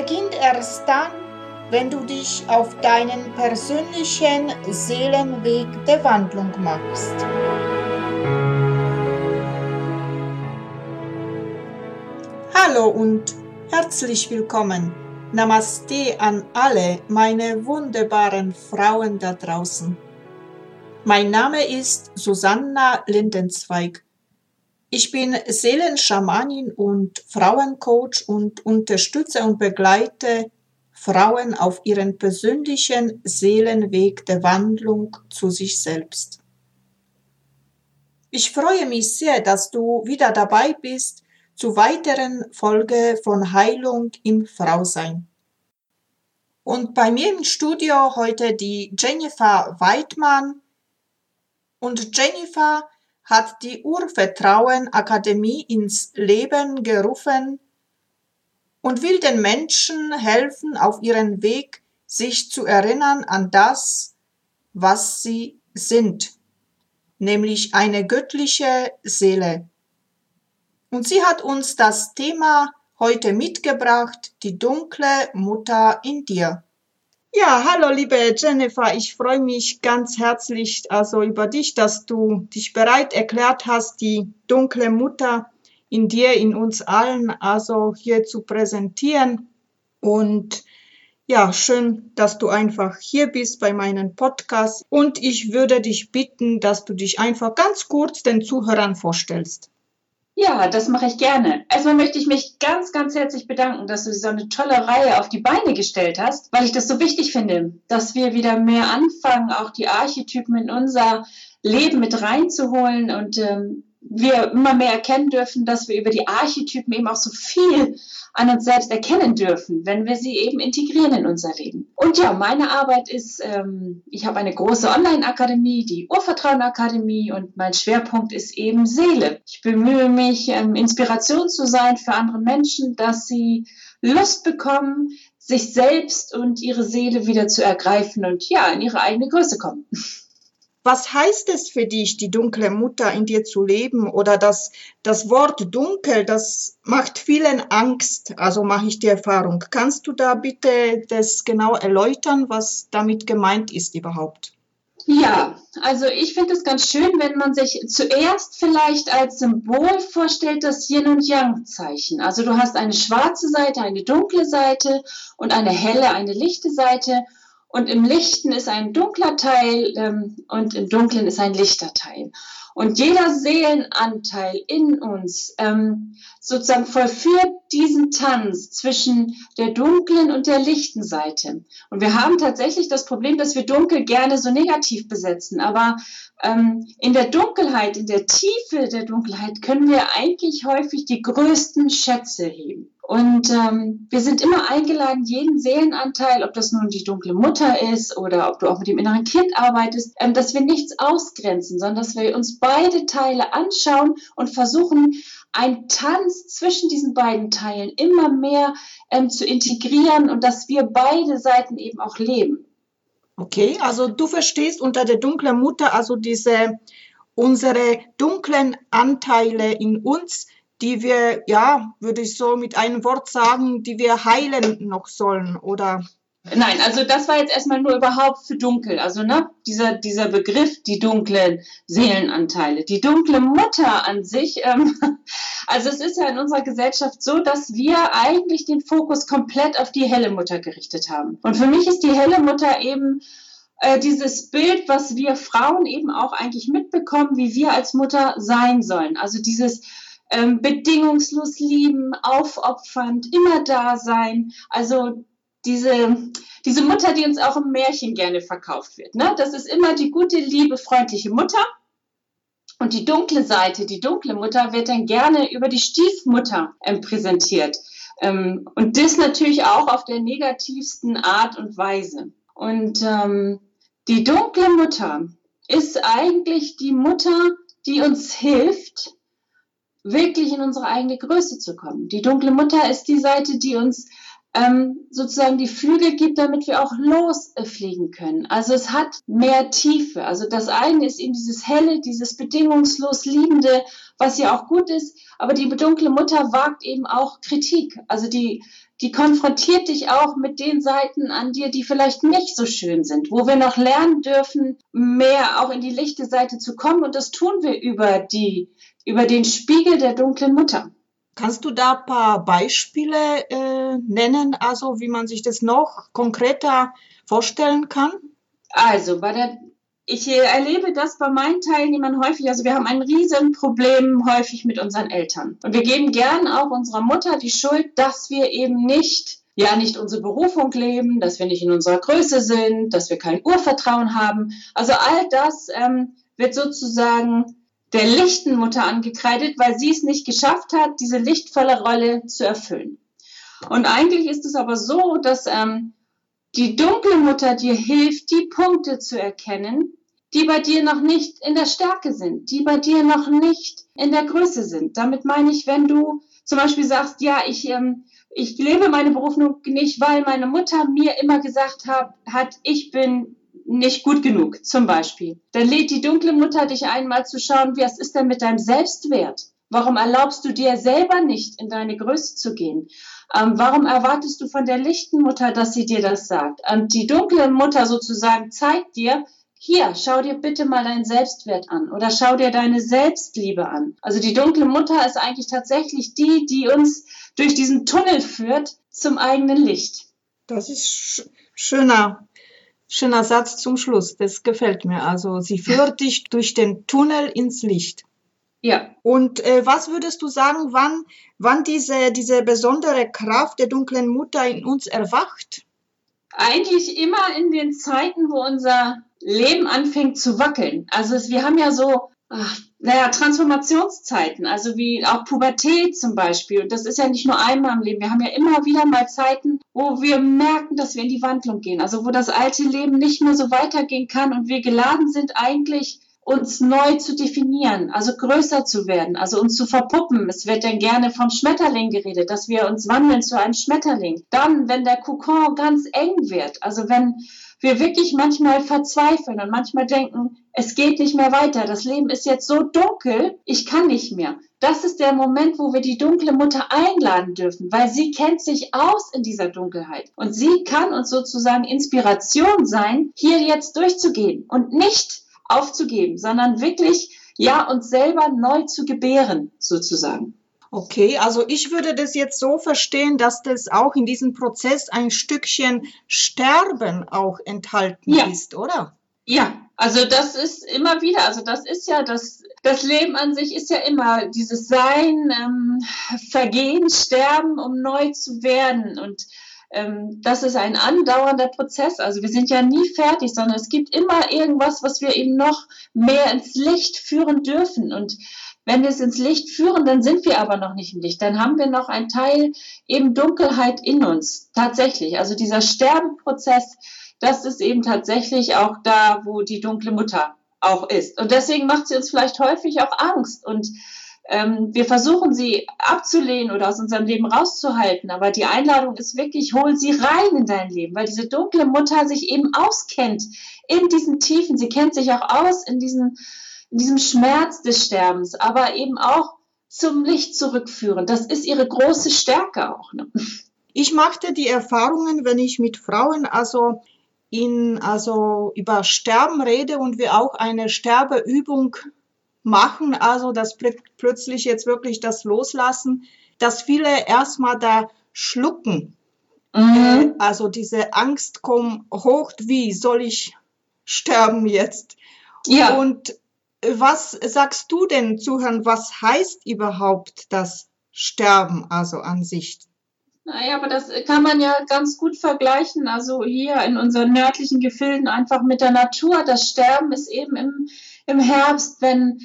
beginnt erst dann, wenn du dich auf deinen persönlichen Seelenweg der Wandlung machst. Hallo und herzlich willkommen. Namaste an alle meine wunderbaren Frauen da draußen. Mein Name ist Susanna Lindenzweig. Ich bin Seelenschamanin und Frauencoach und unterstütze und begleite Frauen auf ihren persönlichen Seelenweg der Wandlung zu sich selbst. Ich freue mich sehr, dass du wieder dabei bist zu weiteren Folge von Heilung im Frausein. Und bei mir im Studio heute die Jennifer Weidmann. Und Jennifer hat die Urvertrauen Akademie ins Leben gerufen und will den Menschen helfen, auf ihren Weg sich zu erinnern an das, was sie sind, nämlich eine göttliche Seele. Und sie hat uns das Thema heute mitgebracht, die dunkle Mutter in dir. Ja, hallo liebe Jennifer, ich freue mich ganz herzlich also über dich, dass du dich bereit erklärt hast, die dunkle Mutter in dir, in uns allen, also hier zu präsentieren. Und ja, schön, dass du einfach hier bist bei meinem Podcast. Und ich würde dich bitten, dass du dich einfach ganz kurz den Zuhörern vorstellst. Ja, das mache ich gerne. Erstmal möchte ich mich ganz, ganz herzlich bedanken, dass du so eine tolle Reihe auf die Beine gestellt hast, weil ich das so wichtig finde, dass wir wieder mehr anfangen, auch die Archetypen in unser Leben mit reinzuholen und ähm, wir immer mehr erkennen dürfen, dass wir über die Archetypen eben auch so viel an uns selbst erkennen dürfen, wenn wir sie eben integrieren in unser Leben. Und ja, meine Arbeit ist, ähm, ich habe eine große Online-Akademie, die Urvertrauen-Akademie und mein Schwerpunkt ist eben Seele. Ich bemühe mich, ähm, Inspiration zu sein für andere Menschen, dass sie Lust bekommen, sich selbst und ihre Seele wieder zu ergreifen und ja, in ihre eigene Größe kommen. Was heißt es für dich, die dunkle Mutter in dir zu leben? Oder das, das Wort dunkel, das macht vielen Angst. Also mache ich die Erfahrung. Kannst du da bitte das genau erläutern, was damit gemeint ist überhaupt? Ja, also ich finde es ganz schön, wenn man sich zuerst vielleicht als Symbol vorstellt, das Yin und Yang Zeichen. Also du hast eine schwarze Seite, eine dunkle Seite und eine helle, eine lichte Seite. Und im Lichten ist ein dunkler Teil ähm, und im Dunklen ist ein lichter Teil. Und jeder Seelenanteil in uns ähm, sozusagen vollführt diesen Tanz zwischen der dunklen und der lichten Seite. Und wir haben tatsächlich das Problem, dass wir dunkel gerne so negativ besetzen. Aber ähm, in der Dunkelheit, in der Tiefe der Dunkelheit können wir eigentlich häufig die größten Schätze heben. Und ähm, wir sind immer eingeladen, jeden Seelenanteil, ob das nun die dunkle Mutter ist oder ob du auch mit dem inneren Kind arbeitest, ähm, dass wir nichts ausgrenzen, sondern dass wir uns beide Teile anschauen und versuchen, einen Tanz zwischen diesen beiden Teilen immer mehr ähm, zu integrieren und dass wir beide Seiten eben auch leben. Okay, also du verstehst unter der dunklen Mutter also diese unsere dunklen Anteile in uns, die wir, ja, würde ich so mit einem Wort sagen, die wir heilen noch sollen, oder? Nein, also das war jetzt erstmal nur überhaupt für dunkel. Also ne, dieser, dieser Begriff, die dunklen Seelenanteile. Die dunkle Mutter an sich, ähm, also es ist ja in unserer Gesellschaft so, dass wir eigentlich den Fokus komplett auf die helle Mutter gerichtet haben. Und für mich ist die helle Mutter eben äh, dieses Bild, was wir Frauen eben auch eigentlich mitbekommen, wie wir als Mutter sein sollen. Also dieses ähm, bedingungslos lieben, aufopfernd, immer da sein. Also diese, diese Mutter, die uns auch im Märchen gerne verkauft wird. Ne? Das ist immer die gute, liebe, freundliche Mutter. Und die dunkle Seite, die dunkle Mutter, wird dann gerne über die Stiefmutter ähm, präsentiert. Ähm, und das natürlich auch auf der negativsten Art und Weise. Und ähm, die dunkle Mutter ist eigentlich die Mutter, die uns hilft, wirklich in unsere eigene Größe zu kommen. Die dunkle Mutter ist die Seite, die uns ähm, sozusagen die Flügel gibt, damit wir auch losfliegen können. Also es hat mehr Tiefe. Also das eine ist eben dieses helle, dieses bedingungslos liebende, was ja auch gut ist. Aber die dunkle Mutter wagt eben auch Kritik. Also die, die konfrontiert dich auch mit den Seiten an dir, die vielleicht nicht so schön sind, wo wir noch lernen dürfen, mehr auch in die lichte Seite zu kommen. Und das tun wir über die, über den Spiegel der dunklen Mutter. Kannst du da ein paar Beispiele äh, nennen, also wie man sich das noch konkreter vorstellen kann? Also bei der ich erlebe das bei meinen Teilnehmern häufig. Also wir haben ein Riesenproblem häufig mit unseren Eltern. Und wir geben gern auch unserer Mutter die Schuld, dass wir eben nicht, ja, nicht unsere Berufung leben, dass wir nicht in unserer Größe sind, dass wir kein Urvertrauen haben. Also all das ähm, wird sozusagen der lichten Mutter angekreidet, weil sie es nicht geschafft hat, diese lichtvolle Rolle zu erfüllen. Und eigentlich ist es aber so, dass ähm, die dunkle Mutter dir hilft, die Punkte zu erkennen, die bei dir noch nicht in der Stärke sind, die bei dir noch nicht in der Größe sind. Damit meine ich, wenn du zum Beispiel sagst, ja, ich, ähm, ich lebe meine Berufung nicht, weil meine Mutter mir immer gesagt hat, hat, ich bin nicht gut genug, zum Beispiel. Dann lädt die dunkle Mutter dich einmal zu schauen, was ist denn mit deinem Selbstwert? Warum erlaubst du dir selber nicht, in deine Größe zu gehen? Ähm, warum erwartest du von der lichten Mutter, dass sie dir das sagt? Und die dunkle Mutter sozusagen zeigt dir, hier, schau dir bitte mal deinen Selbstwert an oder schau dir deine Selbstliebe an. Also die dunkle Mutter ist eigentlich tatsächlich die, die uns durch diesen Tunnel führt zum eigenen Licht. Das ist sch schöner Schöner Satz zum Schluss, das gefällt mir. Also sie führt dich durch den Tunnel ins Licht. Ja. Und äh, was würdest du sagen, wann, wann diese, diese besondere Kraft der dunklen Mutter in uns erwacht? Eigentlich immer in den Zeiten, wo unser Leben anfängt zu wackeln. Also wir haben ja so ach, naja, Transformationszeiten, also wie auch Pubertät zum Beispiel. Und das ist ja nicht nur einmal im Leben. Wir haben ja immer wieder mal Zeiten, wo wir merken, dass wir in die Wandlung gehen. Also wo das alte Leben nicht mehr so weitergehen kann und wir geladen sind eigentlich uns neu zu definieren, also größer zu werden, also uns zu verpuppen. Es wird dann gerne vom Schmetterling geredet, dass wir uns wandeln zu einem Schmetterling. Dann, wenn der Kokon ganz eng wird, also wenn wir wirklich manchmal verzweifeln und manchmal denken, es geht nicht mehr weiter, das Leben ist jetzt so dunkel, ich kann nicht mehr. Das ist der Moment, wo wir die dunkle Mutter einladen dürfen, weil sie kennt sich aus in dieser Dunkelheit und sie kann uns sozusagen Inspiration sein, hier jetzt durchzugehen und nicht aufzugeben, sondern wirklich ja uns selber neu zu gebären sozusagen. Okay, also ich würde das jetzt so verstehen, dass das auch in diesem Prozess ein Stückchen Sterben auch enthalten ja. ist, oder? Ja, also das ist immer wieder, also das ist ja das, das Leben an sich ist ja immer dieses Sein, ähm, Vergehen, Sterben, um neu zu werden. Und ähm, das ist ein andauernder Prozess. Also wir sind ja nie fertig, sondern es gibt immer irgendwas, was wir eben noch mehr ins Licht führen dürfen. Und wenn wir es ins Licht führen, dann sind wir aber noch nicht im Licht. Dann haben wir noch einen Teil eben Dunkelheit in uns. Tatsächlich. Also dieser Sterbenprozess, das ist eben tatsächlich auch da, wo die dunkle Mutter auch ist. Und deswegen macht sie uns vielleicht häufig auch Angst. Und ähm, wir versuchen sie abzulehnen oder aus unserem Leben rauszuhalten. Aber die Einladung ist wirklich, hol sie rein in dein Leben, weil diese dunkle Mutter sich eben auskennt in diesen Tiefen. Sie kennt sich auch aus in diesen in diesem Schmerz des Sterbens, aber eben auch zum Licht zurückführen. Das ist ihre große Stärke auch. Ne? Ich machte die Erfahrungen, wenn ich mit Frauen also in, also über Sterben rede und wir auch eine Sterbeübung machen, also das pl plötzlich jetzt wirklich das Loslassen, dass viele erstmal da schlucken. Mhm. Äh, also diese Angst kommt hoch, wie soll ich sterben jetzt? Ja. Und was sagst du denn, Zuhören, was heißt überhaupt das Sterben also an sich? Naja, aber das kann man ja ganz gut vergleichen. Also hier in unseren nördlichen Gefilden einfach mit der Natur. Das Sterben ist eben im, im Herbst, wenn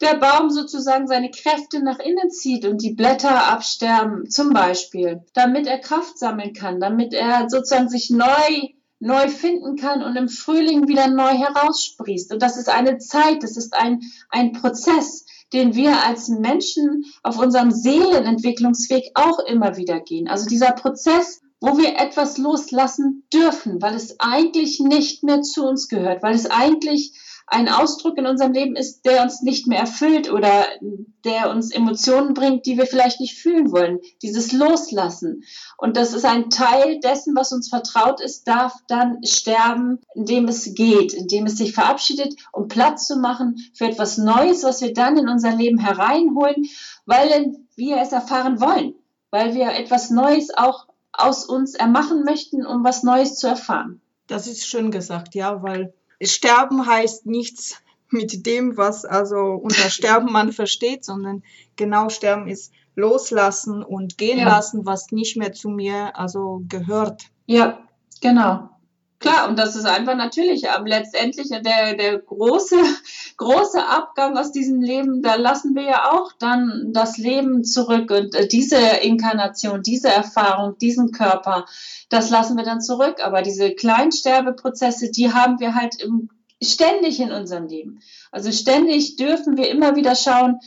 der Baum sozusagen seine Kräfte nach innen zieht und die Blätter absterben, zum Beispiel, damit er Kraft sammeln kann, damit er sozusagen sich neu neu finden kann und im Frühling wieder neu heraussprießt. Und das ist eine Zeit, das ist ein, ein Prozess, den wir als Menschen auf unserem Seelenentwicklungsweg auch immer wieder gehen. Also dieser Prozess, wo wir etwas loslassen dürfen, weil es eigentlich nicht mehr zu uns gehört, weil es eigentlich ein Ausdruck in unserem Leben ist, der uns nicht mehr erfüllt oder der uns Emotionen bringt, die wir vielleicht nicht fühlen wollen. Dieses Loslassen. Und das ist ein Teil dessen, was uns vertraut ist, darf dann sterben, indem es geht, indem es sich verabschiedet, um Platz zu machen für etwas Neues, was wir dann in unser Leben hereinholen, weil wir es erfahren wollen, weil wir etwas Neues auch aus uns ermachen möchten, um was Neues zu erfahren. Das ist schön gesagt, ja, weil Sterben heißt nichts mit dem, was also unter Sterben man versteht, sondern genau Sterben ist loslassen und gehen ja. lassen, was nicht mehr zu mir also gehört. Ja, genau. Klar, und das ist einfach natürlich, aber letztendlich der, der große, große Abgang aus diesem Leben, da lassen wir ja auch dann das Leben zurück und äh, diese Inkarnation, diese Erfahrung, diesen Körper, das lassen wir dann zurück. Aber diese Kleinsterbeprozesse, die haben wir halt im, ständig in unserem Leben. Also ständig dürfen wir immer wieder schauen,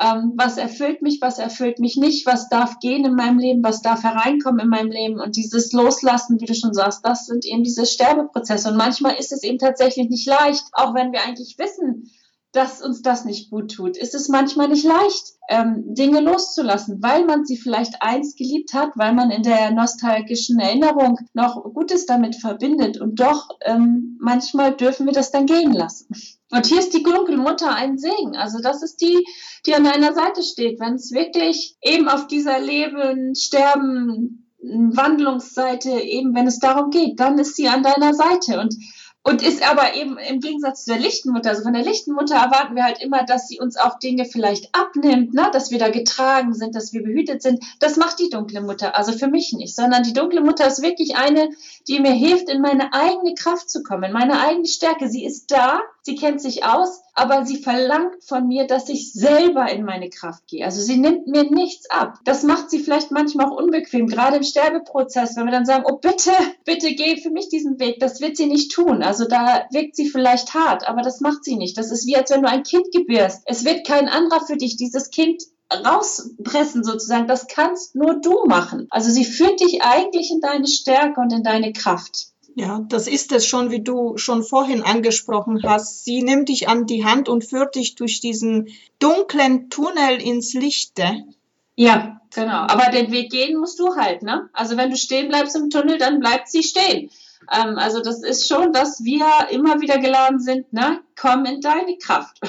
ähm, was erfüllt mich, was erfüllt mich nicht, was darf gehen in meinem Leben, was darf hereinkommen in meinem Leben. Und dieses Loslassen, wie du schon sagst, das sind eben diese Sterbeprozesse. Und manchmal ist es eben tatsächlich nicht leicht, auch wenn wir eigentlich wissen, dass uns das nicht gut tut, ist es manchmal nicht leicht, ähm, Dinge loszulassen, weil man sie vielleicht einst geliebt hat, weil man in der nostalgischen Erinnerung noch Gutes damit verbindet. Und doch, ähm, manchmal dürfen wir das dann gehen lassen. Und hier ist die Mutter ein Segen. Also das ist die, die an deiner Seite steht, wenn es wirklich eben auf dieser Leben, Sterben, Wandlungsseite, eben wenn es darum geht, dann ist sie an deiner Seite. Und und ist aber eben im Gegensatz zu der Lichtenmutter, also von der Lichtenmutter erwarten wir halt immer, dass sie uns auch Dinge vielleicht abnimmt, ne? dass wir da getragen sind, dass wir behütet sind. Das macht die dunkle Mutter, also für mich nicht, sondern die dunkle Mutter ist wirklich eine, die mir hilft, in meine eigene Kraft zu kommen, in meine eigene Stärke. Sie ist da, sie kennt sich aus, aber sie verlangt von mir, dass ich selber in meine Kraft gehe. Also sie nimmt mir nichts ab. Das macht sie vielleicht manchmal auch unbequem, gerade im Sterbeprozess, wenn wir dann sagen, oh bitte, bitte geh für mich diesen Weg. Das wird sie nicht tun. Also da wirkt sie vielleicht hart, aber das macht sie nicht. Das ist wie, als wenn du ein Kind gebärst. Es wird kein anderer für dich dieses Kind rauspressen sozusagen. Das kannst nur du machen. Also sie führt dich eigentlich in deine Stärke und in deine Kraft. Ja, das ist es schon, wie du schon vorhin angesprochen hast. Sie nimmt dich an die Hand und führt dich durch diesen dunklen Tunnel ins Lichte. Ja, genau. Aber den Weg gehen musst du halt, ne? Also wenn du stehen bleibst im Tunnel, dann bleibt sie stehen. Ähm, also das ist schon, dass wir immer wieder geladen sind, ne? Komm in deine Kraft.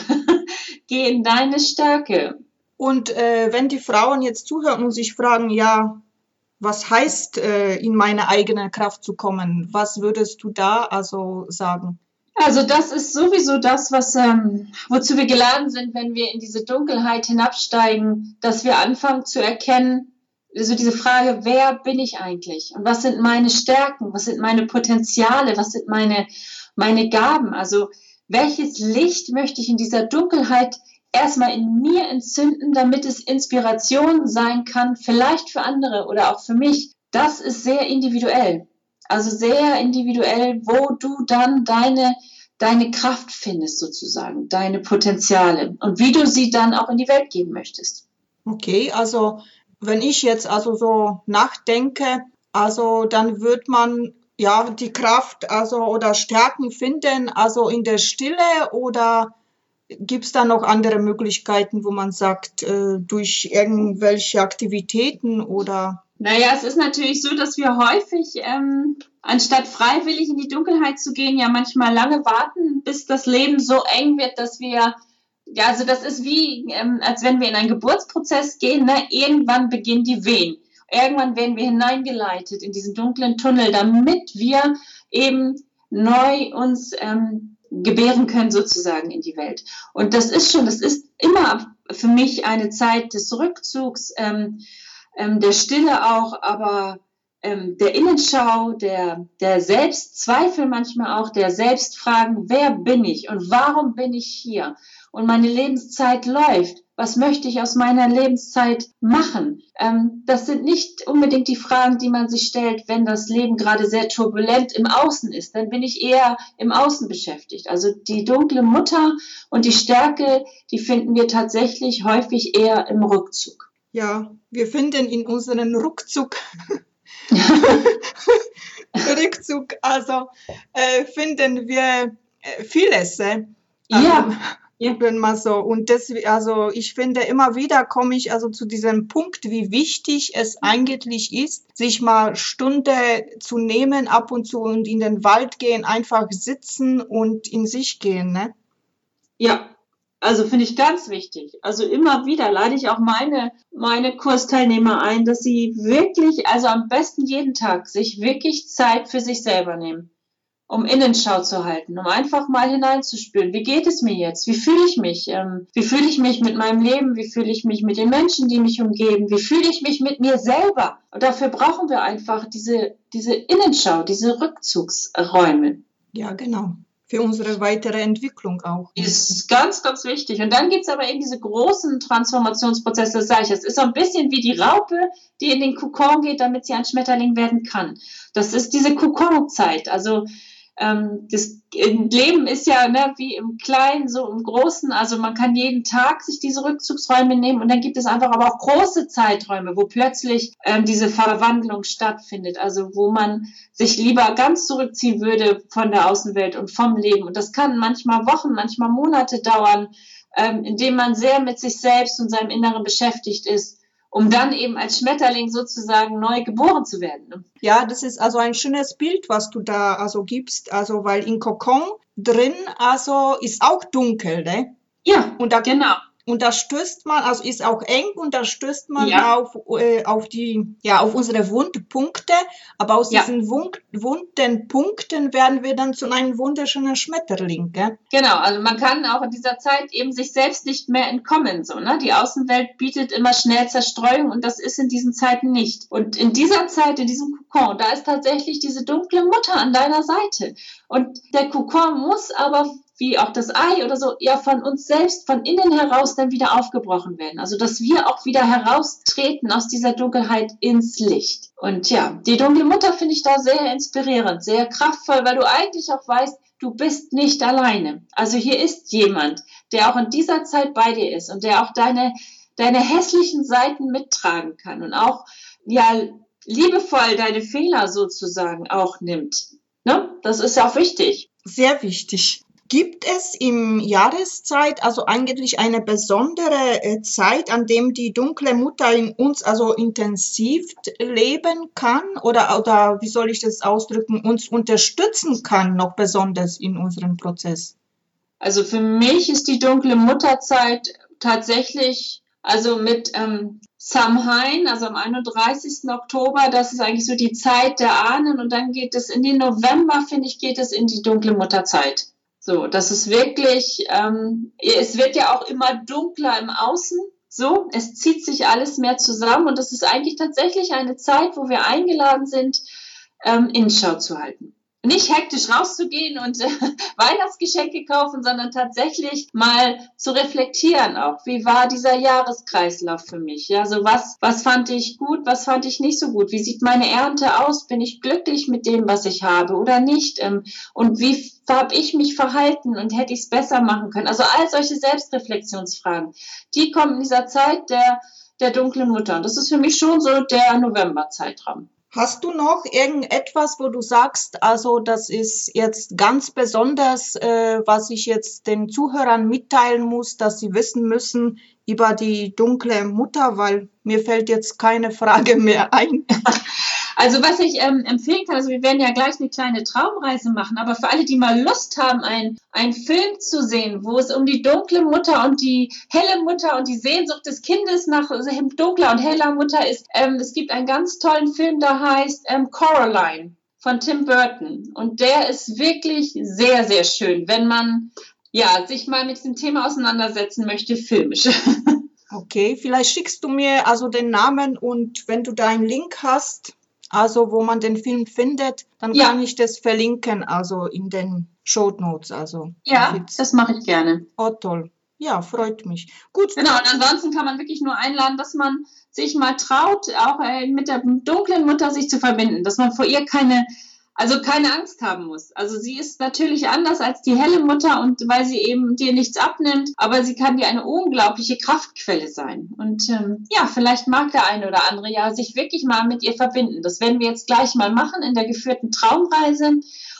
Geh in deine Stärke. Und äh, wenn die Frauen jetzt zuhören und sich fragen, ja, was heißt, äh, in meine eigene Kraft zu kommen? Was würdest du da also sagen? Also das ist sowieso das, was ähm, wozu wir geladen sind, wenn wir in diese Dunkelheit hinabsteigen, dass wir anfangen zu erkennen, also diese Frage, wer bin ich eigentlich und was sind meine Stärken, was sind meine Potenziale, was sind meine meine Gaben? Also welches Licht möchte ich in dieser Dunkelheit erstmal in mir entzünden, damit es Inspiration sein kann, vielleicht für andere oder auch für mich. Das ist sehr individuell. Also sehr individuell, wo du dann deine, deine Kraft findest sozusagen, deine Potenziale und wie du sie dann auch in die Welt geben möchtest. Okay, also wenn ich jetzt also so nachdenke, also dann wird man ja die Kraft also oder Stärken finden, also in der Stille oder Gibt es da noch andere Möglichkeiten, wo man sagt, äh, durch irgendwelche Aktivitäten oder? Naja, es ist natürlich so, dass wir häufig, ähm, anstatt freiwillig in die Dunkelheit zu gehen, ja manchmal lange warten, bis das Leben so eng wird, dass wir, ja, also das ist wie, ähm, als wenn wir in einen Geburtsprozess gehen, ne? irgendwann beginnen die Wehen. Irgendwann werden wir hineingeleitet in diesen dunklen Tunnel, damit wir eben neu uns ähm, gebären können sozusagen in die Welt. Und das ist schon, das ist immer für mich eine Zeit des Rückzugs, ähm, ähm, der Stille auch, aber ähm, der Innenschau, der, der Selbstzweifel manchmal auch, der Selbstfragen, wer bin ich und warum bin ich hier? und meine Lebenszeit läuft. Was möchte ich aus meiner Lebenszeit machen? Ähm, das sind nicht unbedingt die Fragen, die man sich stellt, wenn das Leben gerade sehr turbulent im Außen ist. Dann bin ich eher im Außen beschäftigt. Also die dunkle Mutter und die Stärke, die finden wir tatsächlich häufig eher im Rückzug. Ja, wir finden in unserem Rückzug Rückzug, also äh, finden wir äh, vieles. Äh, ja. Also, wenn man so und das also ich finde immer wieder komme ich also zu diesem Punkt wie wichtig es eigentlich ist sich mal Stunde zu nehmen ab und zu und in den Wald gehen einfach sitzen und in sich gehen ne? Ja also finde ich ganz wichtig. Also immer wieder lade ich auch meine meine Kursteilnehmer ein dass sie wirklich also am besten jeden Tag sich wirklich Zeit für sich selber nehmen um Innenschau zu halten, um einfach mal hineinzuspüren, wie geht es mir jetzt, wie fühle ich mich, ähm, wie fühle ich mich mit meinem Leben, wie fühle ich mich mit den Menschen, die mich umgeben, wie fühle ich mich mit mir selber. Und dafür brauchen wir einfach diese, diese Innenschau, diese Rückzugsräume. Ja, genau. Für unsere weitere Entwicklung auch. Ist ganz, ganz wichtig. Und dann gibt es aber eben diese großen Transformationsprozesse, das sage ich. Es ist so ein bisschen wie die Raupe, die in den Kokon geht, damit sie ein Schmetterling werden kann. Das ist diese Kokonzeit. Also ähm, das Leben ist ja ne, wie im Kleinen, so im Großen. Also man kann jeden Tag sich diese Rückzugsräume nehmen und dann gibt es einfach aber auch große Zeiträume, wo plötzlich ähm, diese Verwandlung stattfindet. Also wo man sich lieber ganz zurückziehen würde von der Außenwelt und vom Leben. Und das kann manchmal Wochen, manchmal Monate dauern, ähm, indem man sehr mit sich selbst und seinem Inneren beschäftigt ist um dann eben als Schmetterling sozusagen neu geboren zu werden. Ne? Ja, das ist also ein schönes Bild, was du da also gibst, also weil in Kokon drin also ist auch dunkel, ne? Ja, und da genau und da stößt man, also ist auch eng und da stößt man ja. auf, äh, auf die, ja, auf unsere Wundpunkte, aber aus ja. diesen Wund, wunden Punkten werden wir dann zu einem wunderschönen Schmetterling, gell? Genau, also man kann auch in dieser Zeit eben sich selbst nicht mehr entkommen, so, ne? Die Außenwelt bietet immer schnell Zerstreuung und das ist in diesen Zeiten nicht. Und in dieser Zeit, in diesem Kokon, da ist tatsächlich diese dunkle Mutter an deiner Seite. Und der Kokon muss aber wie auch das Ei oder so, ja von uns selbst, von innen heraus dann wieder aufgebrochen werden. Also dass wir auch wieder heraustreten aus dieser Dunkelheit ins Licht. Und ja, die dunkle Mutter finde ich da sehr inspirierend, sehr kraftvoll, weil du eigentlich auch weißt, du bist nicht alleine. Also hier ist jemand, der auch in dieser Zeit bei dir ist und der auch deine, deine hässlichen Seiten mittragen kann und auch, ja, liebevoll deine Fehler sozusagen auch nimmt. Ne? Das ist ja auch wichtig. Sehr wichtig. Gibt es im Jahreszeit also eigentlich eine besondere äh, Zeit, an dem die dunkle Mutter in uns also intensiv leben kann oder, oder wie soll ich das ausdrücken, uns unterstützen kann noch besonders in unserem Prozess? Also für mich ist die dunkle Mutterzeit tatsächlich, also mit ähm, Samhain, also am 31. Oktober, das ist eigentlich so die Zeit der Ahnen und dann geht es in den November, finde ich, geht es in die dunkle Mutterzeit. So, das ist wirklich, ähm, es wird ja auch immer dunkler im Außen. So, es zieht sich alles mehr zusammen und es ist eigentlich tatsächlich eine Zeit, wo wir eingeladen sind, ähm, Innenschau zu halten nicht hektisch rauszugehen und äh, Weihnachtsgeschenke kaufen, sondern tatsächlich mal zu reflektieren auch. Wie war dieser Jahreskreislauf für mich? Ja, so was, was fand ich gut, was fand ich nicht so gut? Wie sieht meine Ernte aus? Bin ich glücklich mit dem, was ich habe oder nicht? Ähm, und wie habe ich mich verhalten und hätte ich es besser machen können? Also all solche Selbstreflexionsfragen, die kommen in dieser Zeit der, der dunklen Mutter. Und das ist für mich schon so der Novemberzeitraum. Hast du noch irgendetwas, wo du sagst, also das ist jetzt ganz besonders, äh, was ich jetzt den Zuhörern mitteilen muss, dass sie wissen müssen über die dunkle Mutter, weil mir fällt jetzt keine Frage mehr ein. Also was ich ähm, empfehlen kann, also wir werden ja gleich eine kleine Traumreise machen, aber für alle, die mal Lust haben, einen Film zu sehen, wo es um die dunkle Mutter und die helle Mutter und die Sehnsucht des Kindes nach dunkler und heller Mutter ist, ähm, es gibt einen ganz tollen Film, der heißt ähm, Coraline von Tim Burton. Und der ist wirklich sehr, sehr schön, wenn man ja, sich mal mit dem Thema auseinandersetzen möchte, filmisch. Okay, vielleicht schickst du mir also den Namen und wenn du da einen Link hast, also wo man den Film findet, dann ja. kann ich das verlinken, also in den Show Notes. Also ja, das mache ich gerne. Oh toll. Ja, freut mich. Gut. Genau, und ansonsten kann man wirklich nur einladen, dass man sich mal traut, auch äh, mit der dunklen Mutter sich zu verbinden, dass man vor ihr keine also keine Angst haben muss. Also sie ist natürlich anders als die helle Mutter und weil sie eben dir nichts abnimmt, aber sie kann dir eine unglaubliche Kraftquelle sein. Und ähm, ja, vielleicht mag der eine oder andere ja sich wirklich mal mit ihr verbinden. Das werden wir jetzt gleich mal machen in der geführten Traumreise.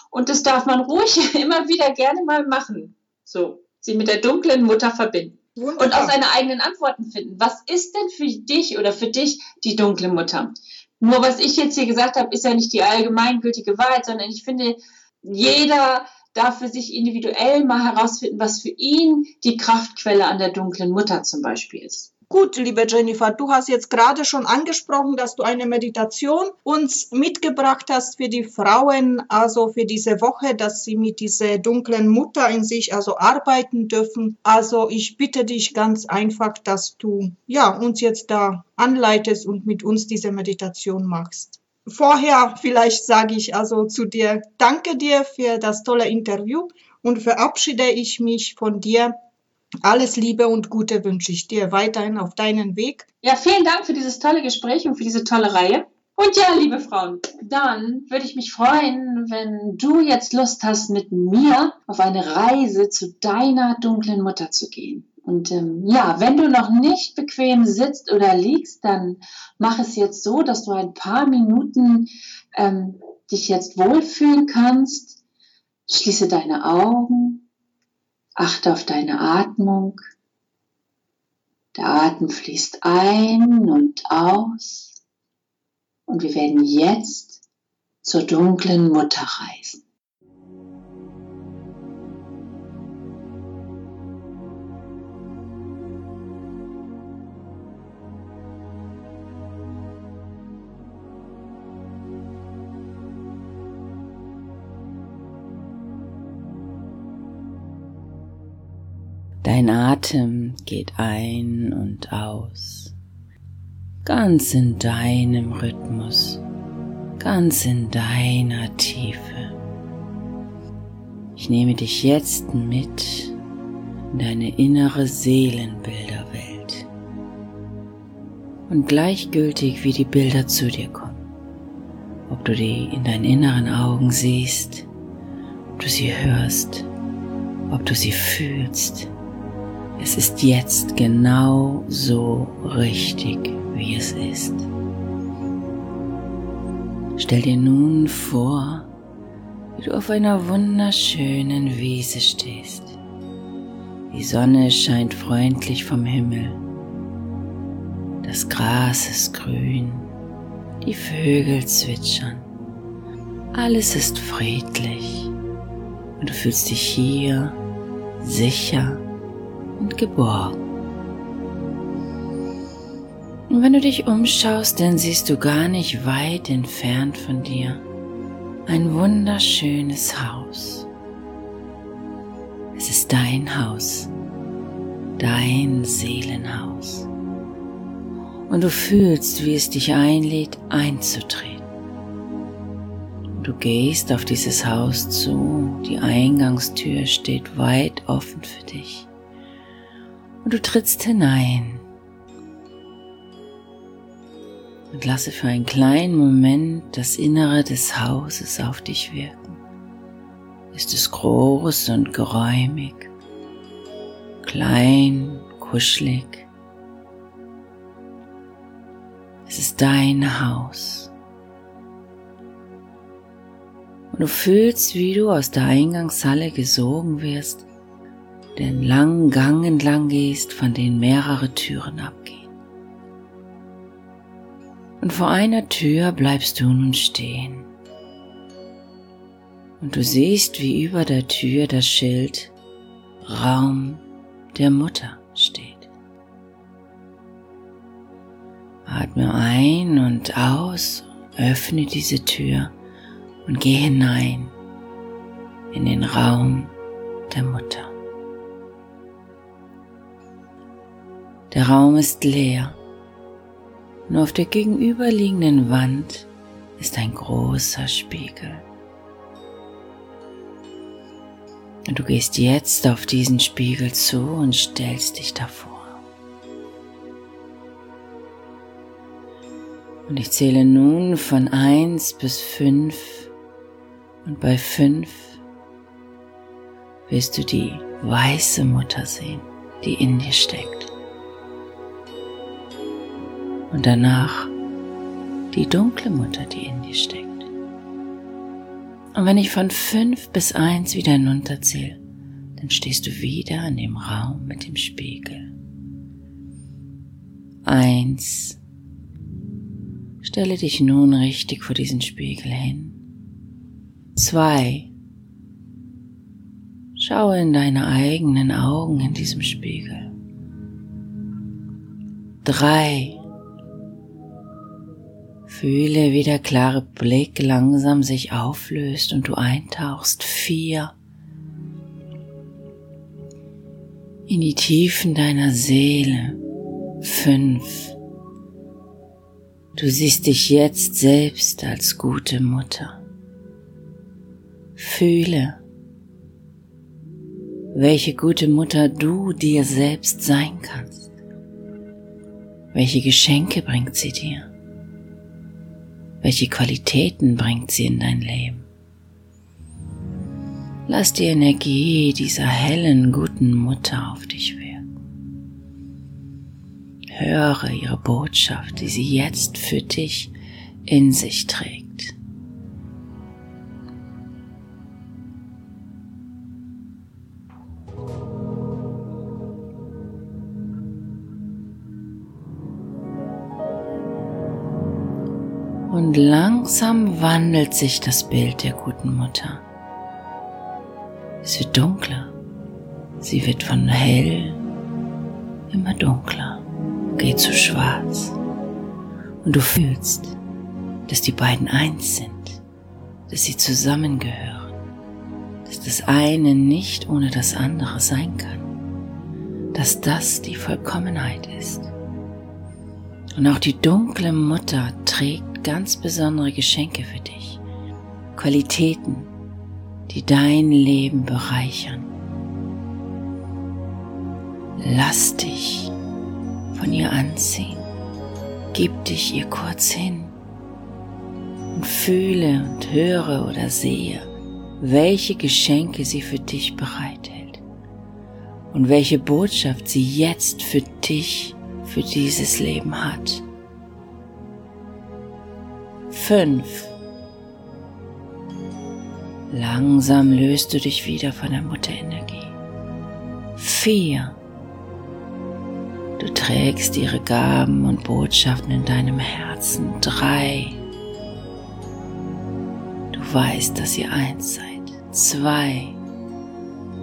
Und das darf man ruhig immer wieder gerne mal machen. So, sie mit der dunklen Mutter verbinden. Wunderbar. Und auch seine eigenen Antworten finden. Was ist denn für dich oder für dich die dunkle Mutter? Nur was ich jetzt hier gesagt habe, ist ja nicht die allgemeingültige Wahrheit, sondern ich finde, jeder darf für sich individuell mal herausfinden, was für ihn die Kraftquelle an der dunklen Mutter zum Beispiel ist. Gut, liebe Jennifer, du hast jetzt gerade schon angesprochen, dass du eine Meditation uns mitgebracht hast für die Frauen, also für diese Woche, dass sie mit dieser dunklen Mutter in sich also arbeiten dürfen. Also ich bitte dich ganz einfach, dass du ja uns jetzt da anleitest und mit uns diese Meditation machst. Vorher vielleicht sage ich also zu dir, danke dir für das tolle Interview und verabschiede ich mich von dir alles Liebe und Gute wünsche ich dir weiterhin auf deinen Weg. Ja, vielen Dank für dieses tolle Gespräch und für diese tolle Reihe. Und ja, liebe Frauen, dann würde ich mich freuen, wenn du jetzt Lust hast, mit mir auf eine Reise zu deiner dunklen Mutter zu gehen. Und ähm, ja, wenn du noch nicht bequem sitzt oder liegst, dann mach es jetzt so, dass du ein paar Minuten ähm, dich jetzt wohlfühlen kannst. Schließe deine Augen Achte auf deine Atmung. Der Atem fließt ein und aus. Und wir werden jetzt zur dunklen Mutter reisen. Dein Atem geht ein und aus, ganz in deinem Rhythmus, ganz in deiner Tiefe. Ich nehme dich jetzt mit in deine innere Seelenbilderwelt. Und gleichgültig wie die Bilder zu dir kommen, ob du die in deinen inneren Augen siehst, ob du sie hörst, ob du sie fühlst, es ist jetzt genau so richtig, wie es ist. Stell dir nun vor, wie du auf einer wunderschönen Wiese stehst. Die Sonne scheint freundlich vom Himmel. Das Gras ist grün, die Vögel zwitschern. Alles ist friedlich und du fühlst dich hier sicher und geborgen. Und wenn du dich umschaust, dann siehst du gar nicht weit entfernt von dir ein wunderschönes Haus. Es ist dein Haus, dein Seelenhaus. Und du fühlst, wie es dich einlädt, einzutreten. Du gehst auf dieses Haus zu, die Eingangstür steht weit offen für dich und du trittst hinein und lasse für einen kleinen Moment das Innere des Hauses auf dich wirken. Ist es groß und geräumig, klein, kuschelig. Es ist dein Haus. Und du fühlst, wie du aus der Eingangshalle gesogen wirst den langen Gang entlang gehst, von denen mehrere Türen abgehen. Und vor einer Tür bleibst du nun stehen. Und du siehst, wie über der Tür das Schild Raum der Mutter steht. Atme ein und aus, öffne diese Tür und geh hinein in den Raum der Mutter. Der Raum ist leer. Nur auf der gegenüberliegenden Wand ist ein großer Spiegel. Und du gehst jetzt auf diesen Spiegel zu und stellst dich davor. Und ich zähle nun von 1 bis 5 und bei 5 wirst du die weiße Mutter sehen, die in dir steckt. Und danach die dunkle Mutter, die in dir steckt. Und wenn ich von 5 bis 1 wieder hinunterzähle, dann stehst du wieder in dem Raum mit dem Spiegel. 1 Stelle dich nun richtig vor diesen Spiegel hin. Zwei. Schaue in deine eigenen Augen in diesem Spiegel. Drei. Fühle, wie der klare Blick langsam sich auflöst und du eintauchst. Vier. In die Tiefen deiner Seele. Fünf. Du siehst dich jetzt selbst als gute Mutter. Fühle, welche gute Mutter du dir selbst sein kannst. Welche Geschenke bringt sie dir? Welche Qualitäten bringt sie in dein Leben? Lass die Energie dieser hellen, guten Mutter auf dich wirken. Höre ihre Botschaft, die sie jetzt für dich in sich trägt. Und langsam wandelt sich das Bild der guten Mutter. Es wird dunkler. Sie wird von hell immer dunkler geht zu schwarz und du fühlst, dass die beiden eins sind, dass sie zusammengehören, dass das eine nicht ohne das andere sein kann, dass das die Vollkommenheit ist. Und auch die dunkle Mutter trägt ganz besondere Geschenke für dich, Qualitäten, die dein Leben bereichern. Lass dich von ihr anziehen. Gib dich ihr kurz hin und fühle und höre oder sehe, welche Geschenke sie für dich bereithält und welche Botschaft sie jetzt für dich, für dieses Leben hat. Fünf. Langsam löst du dich wieder von der Mutterenergie. Vier. Du trägst ihre Gaben und Botschaften in deinem Herzen. Drei. Du weißt, dass ihr eins seid. Zwei.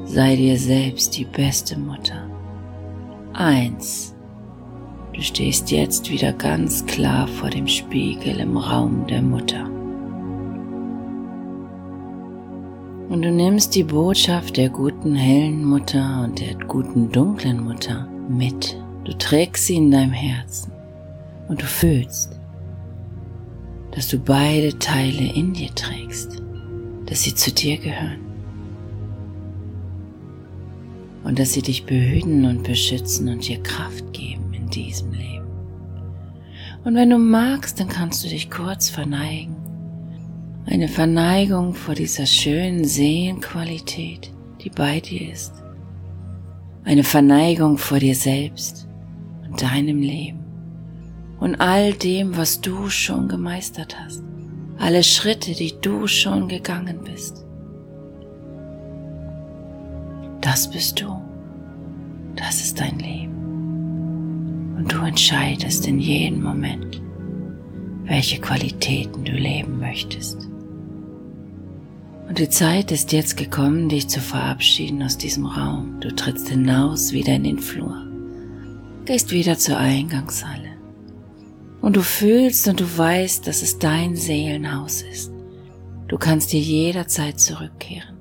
Sei dir selbst die beste Mutter. Eins. Du stehst jetzt wieder ganz klar vor dem Spiegel im Raum der Mutter. Und du nimmst die Botschaft der guten hellen Mutter und der guten dunklen Mutter mit Du trägst sie in deinem Herzen und du fühlst, dass du beide Teile in dir trägst, dass sie zu dir gehören und dass sie dich behüten und beschützen und dir Kraft geben diesem Leben. Und wenn du magst, dann kannst du dich kurz verneigen. Eine Verneigung vor dieser schönen Seelenqualität, die bei dir ist. Eine Verneigung vor dir selbst deinem Leben und all dem, was du schon gemeistert hast, alle Schritte, die du schon gegangen bist. Das bist du. Das ist dein Leben. Und du entscheidest in jedem Moment, welche Qualitäten du leben möchtest. Und die Zeit ist jetzt gekommen, dich zu verabschieden aus diesem Raum. Du trittst hinaus wieder in den Flur gehst wieder zur Eingangshalle. Und du fühlst und du weißt, dass es dein Seelenhaus ist. Du kannst dir jederzeit zurückkehren.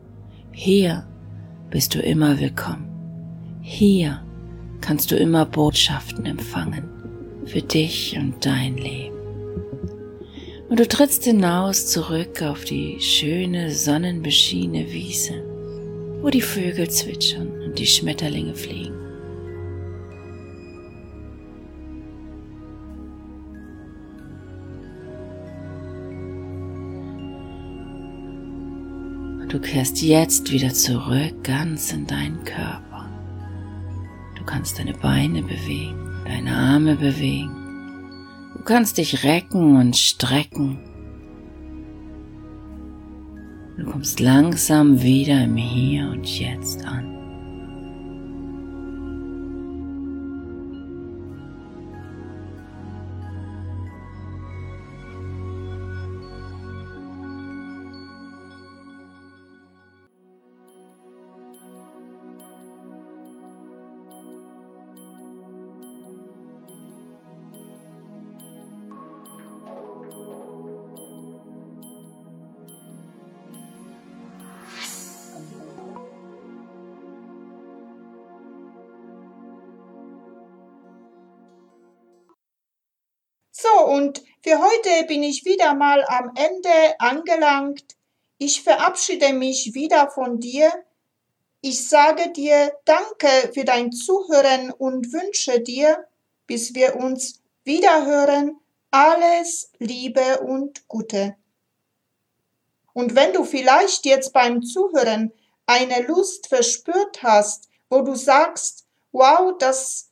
Hier bist du immer willkommen. Hier kannst du immer Botschaften empfangen für dich und dein Leben. Und du trittst hinaus zurück auf die schöne sonnenbeschiene Wiese wo die Vögel zwitschern und die Schmetterlinge fliegen. Und du kehrst jetzt wieder zurück ganz in deinen Körper. Du kannst deine Beine bewegen, deine Arme bewegen. Du kannst dich recken und strecken Du kommst langsam wieder im Hier und Jetzt an. Für heute bin ich wieder mal am Ende angelangt. Ich verabschiede mich wieder von dir. Ich sage dir Danke für dein Zuhören und wünsche dir, bis wir uns wiederhören, alles Liebe und Gute. Und wenn du vielleicht jetzt beim Zuhören eine Lust verspürt hast, wo du sagst, wow, das